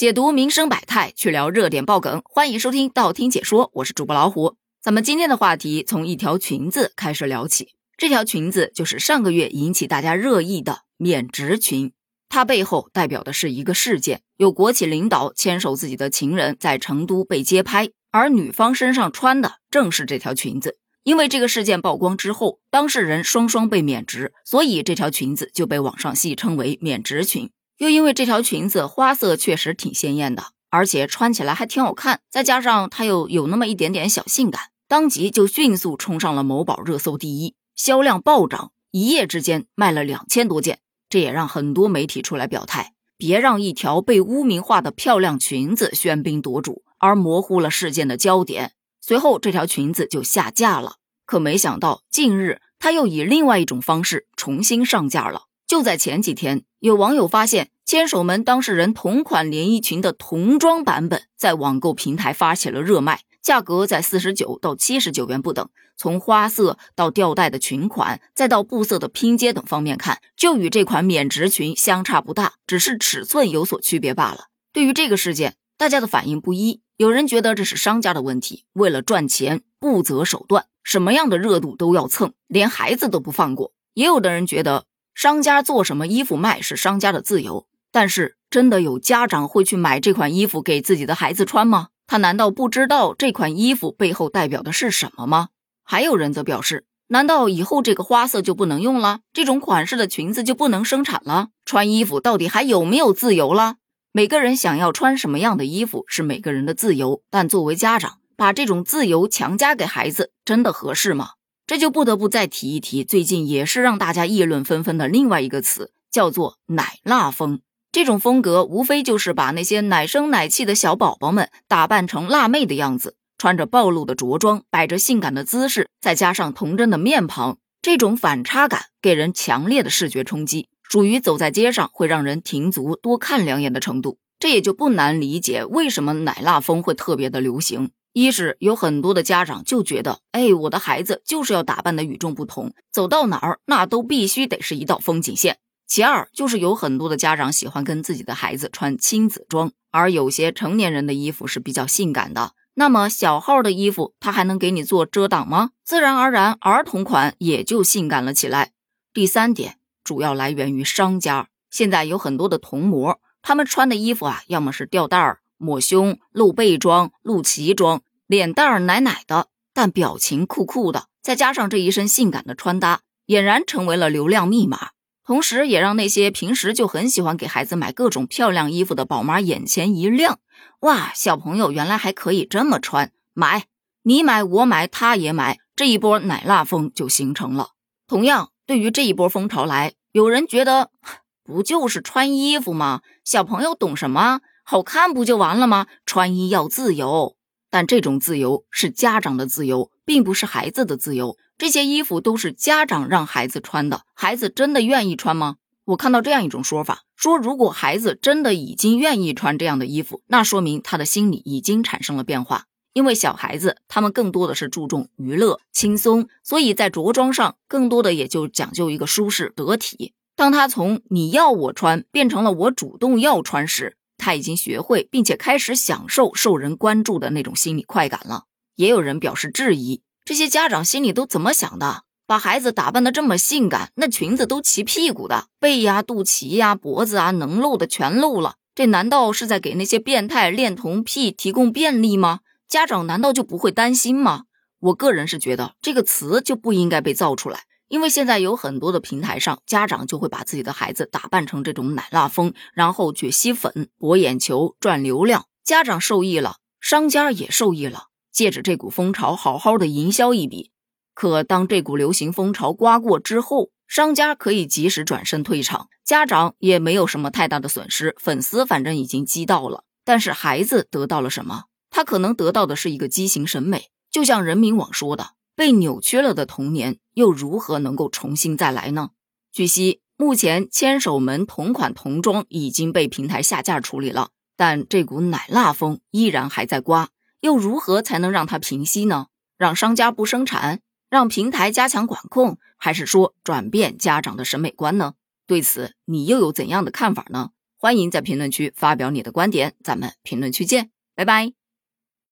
解读民生百态，去聊热点爆梗，欢迎收听道听解说，我是主播老虎。咱们今天的话题从一条裙子开始聊起，这条裙子就是上个月引起大家热议的免职裙，它背后代表的是一个事件，有国企领导牵手自己的情人在成都被街拍，而女方身上穿的正是这条裙子。因为这个事件曝光之后，当事人双双被免职，所以这条裙子就被网上戏称为免职裙。又因为这条裙子花色确实挺鲜艳的，而且穿起来还挺好看，再加上它又有那么一点点小性感，当即就迅速冲上了某宝热搜第一，销量暴涨，一夜之间卖了两千多件。这也让很多媒体出来表态，别让一条被污名化的漂亮裙子喧宾夺主，而模糊了事件的焦点。随后，这条裙子就下架了。可没想到，近日它又以另外一种方式重新上架了。就在前几天，有网友发现牵手门当事人同款连衣裙的童装版本在网购平台发起了热卖，价格在四十九到七十九元不等。从花色到吊带的裙款，再到布色的拼接等方面看，就与这款免职裙相差不大，只是尺寸有所区别罢了。对于这个事件，大家的反应不一，有人觉得这是商家的问题，为了赚钱不择手段，什么样的热度都要蹭，连孩子都不放过。也有的人觉得。商家做什么衣服卖是商家的自由，但是真的有家长会去买这款衣服给自己的孩子穿吗？他难道不知道这款衣服背后代表的是什么吗？还有人则表示，难道以后这个花色就不能用了？这种款式的裙子就不能生产了？穿衣服到底还有没有自由了？每个人想要穿什么样的衣服是每个人的自由，但作为家长，把这种自由强加给孩子，真的合适吗？这就不得不再提一提，最近也是让大家议论纷纷的另外一个词，叫做“奶辣风”。这种风格无非就是把那些奶声奶气的小宝宝们打扮成辣妹的样子，穿着暴露的着装，摆着性感的姿势，再加上童真的面庞，这种反差感给人强烈的视觉冲击，属于走在街上会让人停足多看两眼的程度。这也就不难理解为什么奶辣风会特别的流行。一是有很多的家长就觉得，哎，我的孩子就是要打扮的与众不同，走到哪儿那都必须得是一道风景线。其二就是有很多的家长喜欢跟自己的孩子穿亲子装，而有些成年人的衣服是比较性感的，那么小号的衣服它还能给你做遮挡吗？自然而然，儿童款也就性感了起来。第三点主要来源于商家，现在有很多的童模，他们穿的衣服啊，要么是吊带儿。抹胸、露背装、露脐装，脸蛋儿奶奶的，但表情酷酷的，再加上这一身性感的穿搭，俨然成为了流量密码。同时，也让那些平时就很喜欢给孩子买各种漂亮衣服的宝妈眼前一亮：哇，小朋友原来还可以这么穿！买，你买，我买，他也买，这一波奶辣风就形成了。同样，对于这一波风潮来，有人觉得 不就是穿衣服吗？小朋友懂什么？好看不就完了吗？穿衣要自由，但这种自由是家长的自由，并不是孩子的自由。这些衣服都是家长让孩子穿的，孩子真的愿意穿吗？我看到这样一种说法，说如果孩子真的已经愿意穿这样的衣服，那说明他的心理已经产生了变化。因为小孩子他们更多的是注重娱乐轻松，所以在着装上更多的也就讲究一个舒适得体。当他从你要我穿变成了我主动要穿时，他已经学会，并且开始享受受人关注的那种心理快感了。也有人表示质疑，这些家长心里都怎么想的？把孩子打扮的这么性感，那裙子都齐屁股的，背呀、肚脐呀、脖子啊，能露的全露了。这难道是在给那些变态恋童癖提供便利吗？家长难道就不会担心吗？我个人是觉得这个词就不应该被造出来。因为现在有很多的平台上，家长就会把自己的孩子打扮成这种奶辣风，然后去吸粉、博眼球、赚流量。家长受益了，商家也受益了，借着这股风潮好好的营销一笔。可当这股流行风潮刮过之后，商家可以及时转身退场，家长也没有什么太大的损失，粉丝反正已经积到了。但是孩子得到了什么？他可能得到的是一个畸形审美，就像人民网说的。被扭曲了的童年又如何能够重新再来呢？据悉，目前千手门同款童装已经被平台下架处理了，但这股奶辣风依然还在刮，又如何才能让它平息呢？让商家不生产，让平台加强管控，还是说转变家长的审美观呢？对此，你又有怎样的看法呢？欢迎在评论区发表你的观点，咱们评论区见，拜拜。